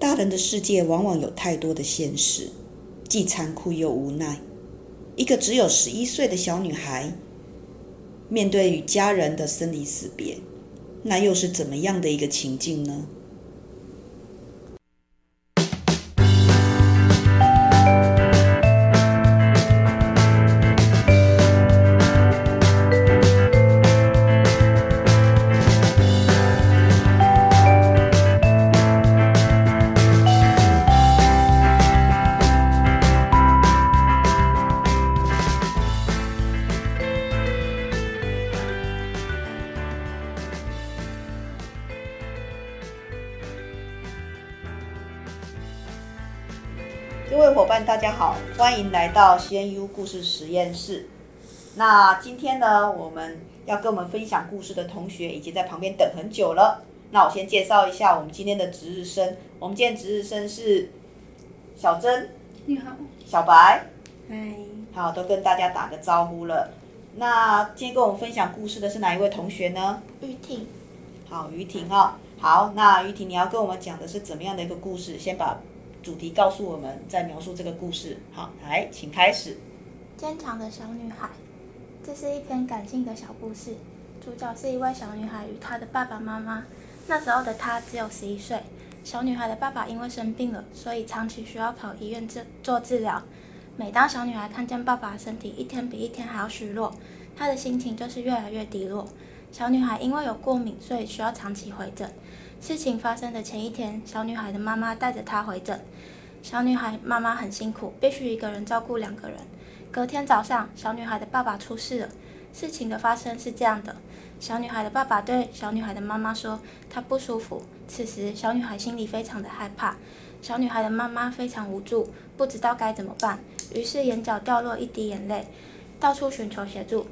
大人的世界往往有太多的现实，既残酷又无奈。一个只有十一岁的小女孩，面对与家人的生离死别，那又是怎么样的一个情境呢？各位伙伴，大家好，欢迎来到 CNU 故事实验室。那今天呢，我们要跟我们分享故事的同学已经在旁边等很久了。那我先介绍一下我们今天的值日生。我们今天值日生是小珍，你好，小白，嗨，好，都跟大家打个招呼了。那今天跟我们分享故事的是哪一位同学呢？玉婷。好，于婷啊，好，那于婷你要跟我们讲的是怎么样的一个故事？先把。主题告诉我们，在描述这个故事。好，来，请开始。坚强的小女孩，这是一篇感性的小故事。主角是一位小女孩与她的爸爸妈妈。那时候的她只有十一岁。小女孩的爸爸因为生病了，所以长期需要跑医院治做治疗。每当小女孩看见爸爸身体一天比一天还要虚弱，她的心情就是越来越低落。小女孩因为有过敏，所以需要长期回诊。事情发生的前一天，小女孩的妈妈带着她回诊。小女孩妈妈很辛苦，必须一个人照顾两个人。隔天早上，小女孩的爸爸出事了。事情的发生是这样的：小女孩的爸爸对小女孩的妈妈说，她不舒服。此时，小女孩心里非常的害怕。小女孩的妈妈非常无助，不知道该怎么办，于是眼角掉落一滴眼泪，到处寻求协助。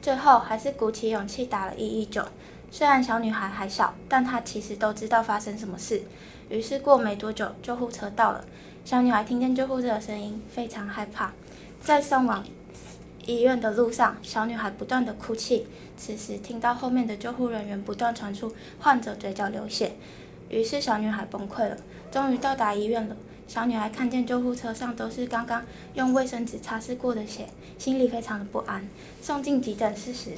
最后，还是鼓起勇气打了一一九。虽然小女孩还小，但她其实都知道发生什么事。于是过没多久，救护车到了。小女孩听见救护车的声音，非常害怕。在送往医院的路上，小女孩不断地哭泣。此时听到后面的救护人员不断传出患者嘴角流血，于是小女孩崩溃了。终于到达医院了。小女孩看见救护车上都是刚刚用卫生纸擦拭过的血，心里非常的不安。送进急诊室时，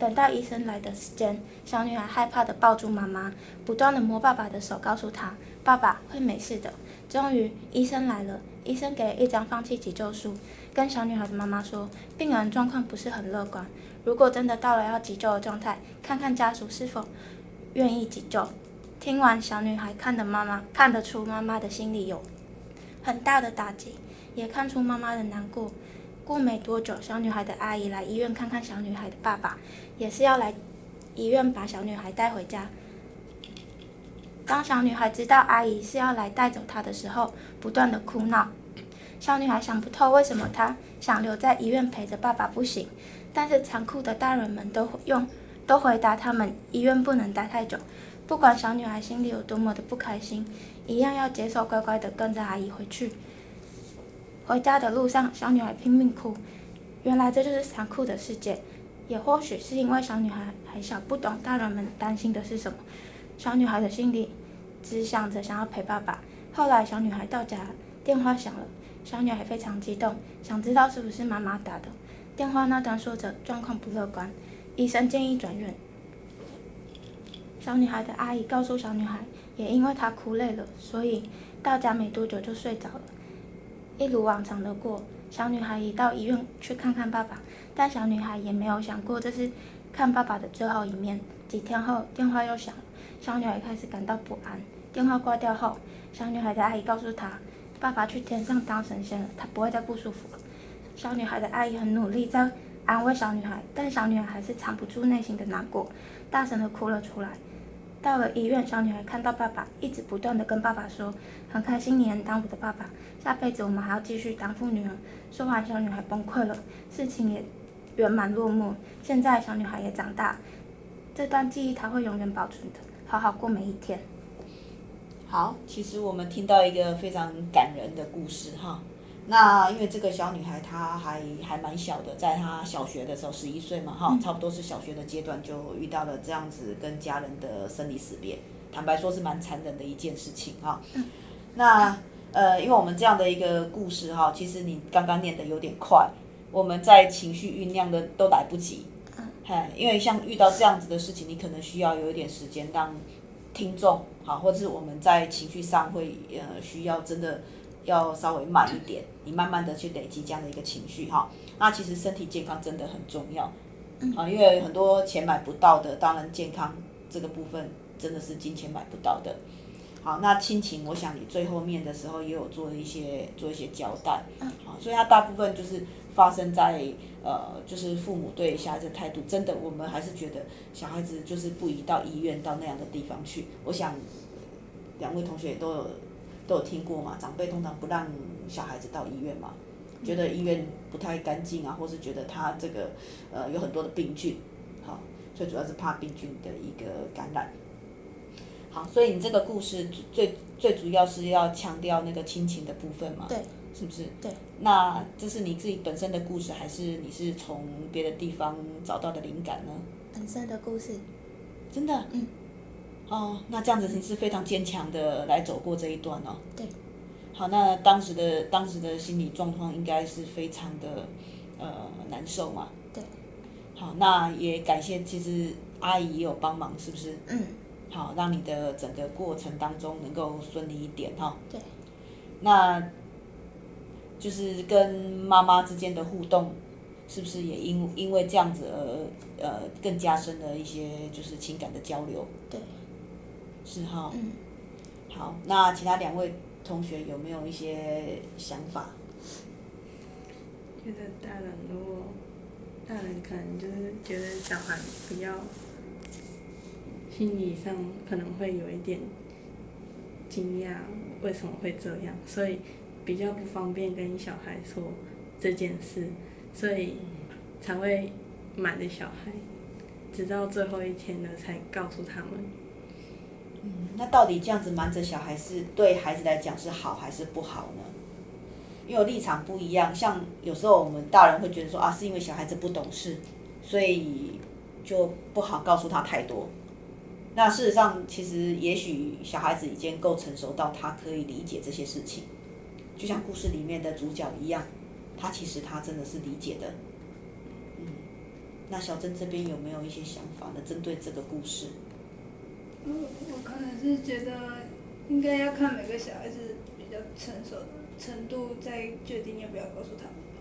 等到医生来的时间，小女孩害怕地抱住妈妈，不断地摸爸爸的手，告诉他：“爸爸会没事的。”终于，医生来了，医生给了一张放弃急救书，跟小女孩的妈妈说：“病人状况不是很乐观，如果真的到了要急救的状态，看看家属是否愿意急救。”听完，小女孩看的妈妈看得出妈妈的心里有很大的打击，也看出妈妈的难过。过没多久，小女孩的阿姨来医院看看小女孩的爸爸，也是要来医院把小女孩带回家。当小女孩知道阿姨是要来带走她的时候，不断的哭闹。小女孩想不透为什么她想留在医院陪着爸爸不行，但是残酷的大人们都用都回答他们医院不能待太久。不管小女孩心里有多么的不开心，一样要接受乖乖的跟着阿姨回去。回家的路上，小女孩拼命哭。原来这就是残酷的世界。也或许是因为小女孩还小，不懂大人们担心的是什么。小女孩的心里只想着想要陪爸爸。后来，小女孩到家，电话响了。小女孩非常激动，想知道是不是妈妈打的。电话那端说着状况不乐观，医生建议转院。小女孩的阿姨告诉小女孩，也因为她哭累了，所以到家没多久就睡着了。一如往常的过，小女孩也到医院去看看爸爸，但小女孩也没有想过这是看爸爸的最后一面。几天后，电话又响了，小女孩开始感到不安。电话挂掉后，小女孩的阿姨告诉她，爸爸去天上当神仙了，她不会再不舒服了。小女孩的阿姨很努力在安慰小女孩，但小女孩还是藏不住内心的难过，大声的哭了出来。到了医院，小女孩看到爸爸，一直不断地跟爸爸说：“很开心你能当我的爸爸，下辈子我们还要继续当父女儿。”说完，小女孩崩溃了，事情也圆满落幕。现在小女孩也长大，这段记忆她会永远保存的，好好过每一天。好，其实我们听到一个非常感人的故事哈。那因为这个小女孩她还还蛮小的，在她小学的时候，十一岁嘛，哈、嗯，差不多是小学的阶段就遇到了这样子跟家人的生离死别，坦白说是蛮残忍的一件事情哈。嗯、那呃，因为我们这样的一个故事哈，其实你刚刚念的有点快，我们在情绪酝酿的都来不及。嗯。因为像遇到这样子的事情，你可能需要有一点时间让听众好，或者是我们在情绪上会呃需要真的要稍微慢一点，你慢慢的去累积这样的一个情绪哈。那其实身体健康真的很重要。啊，因为很多钱买不到的，当然健康这个部分真的是金钱买不到的。好，那亲情，我想你最后面的时候也有做一些做一些交代。好，所以它大部分就是发生在呃，就是父母对小孩子的态度，真的我们还是觉得小孩子就是不宜到医院到那样的地方去。我想两位同学也都有都有听过嘛，长辈通常不让小孩子到医院嘛。觉得医院不太干净啊，或是觉得他这个呃有很多的病菌，好，最主要是怕病菌的一个感染。好，所以你这个故事最最主要是要强调那个亲情的部分嘛？对，是不是？对。那这是你自己本身的故事，还是你是从别的地方找到的灵感呢？本身的故事。真的？嗯。哦，那这样子你是非常坚强的来走过这一段哦。对。好，那当时的当时的心理状况应该是非常的呃难受嘛。对。好，那也感谢，其实阿姨也有帮忙，是不是？嗯。好，让你的整个过程当中能够顺利一点哈。对。那，就是跟妈妈之间的互动，是不是也因因为这样子而呃更加深了一些就是情感的交流？对。是哈。嗯。好，那其他两位。同学有没有一些想法？觉得大人如果大人可能就是觉得小孩比较心理上可能会有一点惊讶，为什么会这样，所以比较不方便跟小孩说这件事，所以才会瞒着小孩，直到最后一天了才告诉他们。嗯，那到底这样子瞒着小孩是对孩子来讲是好还是不好呢？因为立场不一样，像有时候我们大人会觉得说啊，是因为小孩子不懂事，所以就不好告诉他太多。那事实上，其实也许小孩子已经够成熟到他可以理解这些事情，就像故事里面的主角一样，他其实他真的是理解的。嗯，那小珍这边有没有一些想法呢？针对这个故事？我我可能是觉得，应该要看每个小孩子比较成熟的程度，再决定要不要告诉他们吧。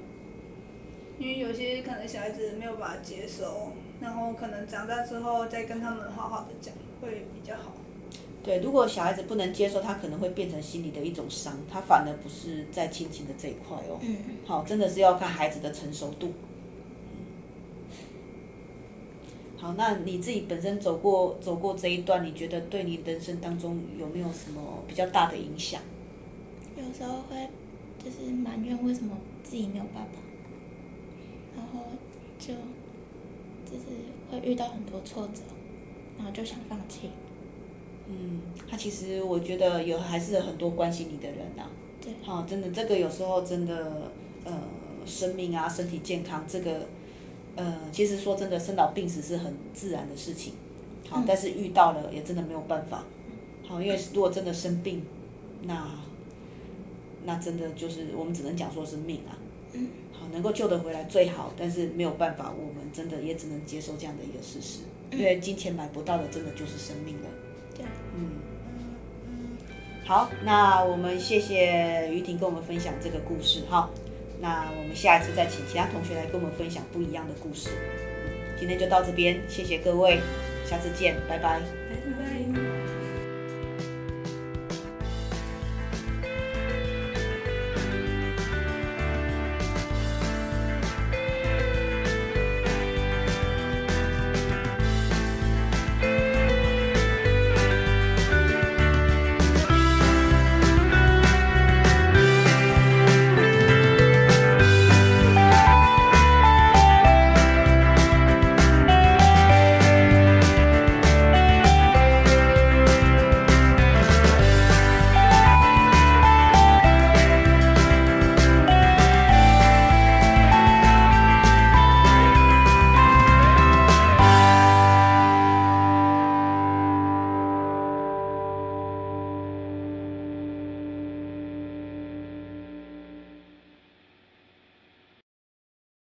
因为有些可能小孩子没有办法接受，然后可能长大之后再跟他们好好的讲，会比较好。对，如果小孩子不能接受，他可能会变成心理的一种伤，他反而不是在亲情的这一块哦。嗯。好，真的是要看孩子的成熟度。好，那你自己本身走过走过这一段，你觉得对你人生当中有没有什么比较大的影响？有时候会就是埋怨为什么自己没有爸爸，然后就就是会遇到很多挫折，然后就想放弃。嗯，他其实我觉得有还是有很多关心你的人呐、啊。对。好，真的这个有时候真的呃，生命啊，身体健康这个。呃，其实说真的，生老病死是很自然的事情，好，但是遇到了也真的没有办法，好，因为如果真的生病，那那真的就是我们只能讲说是命啊，嗯，好，能够救得回来最好，但是没有办法，我们真的也只能接受这样的一个事实，因为金钱买不到的，真的就是生命了，对，嗯，好，那我们谢谢于婷跟我们分享这个故事，哈。那我们下一次再请其他同学来跟我们分享不一样的故事。今天就到这边，谢谢各位，下次见，拜拜。拜拜。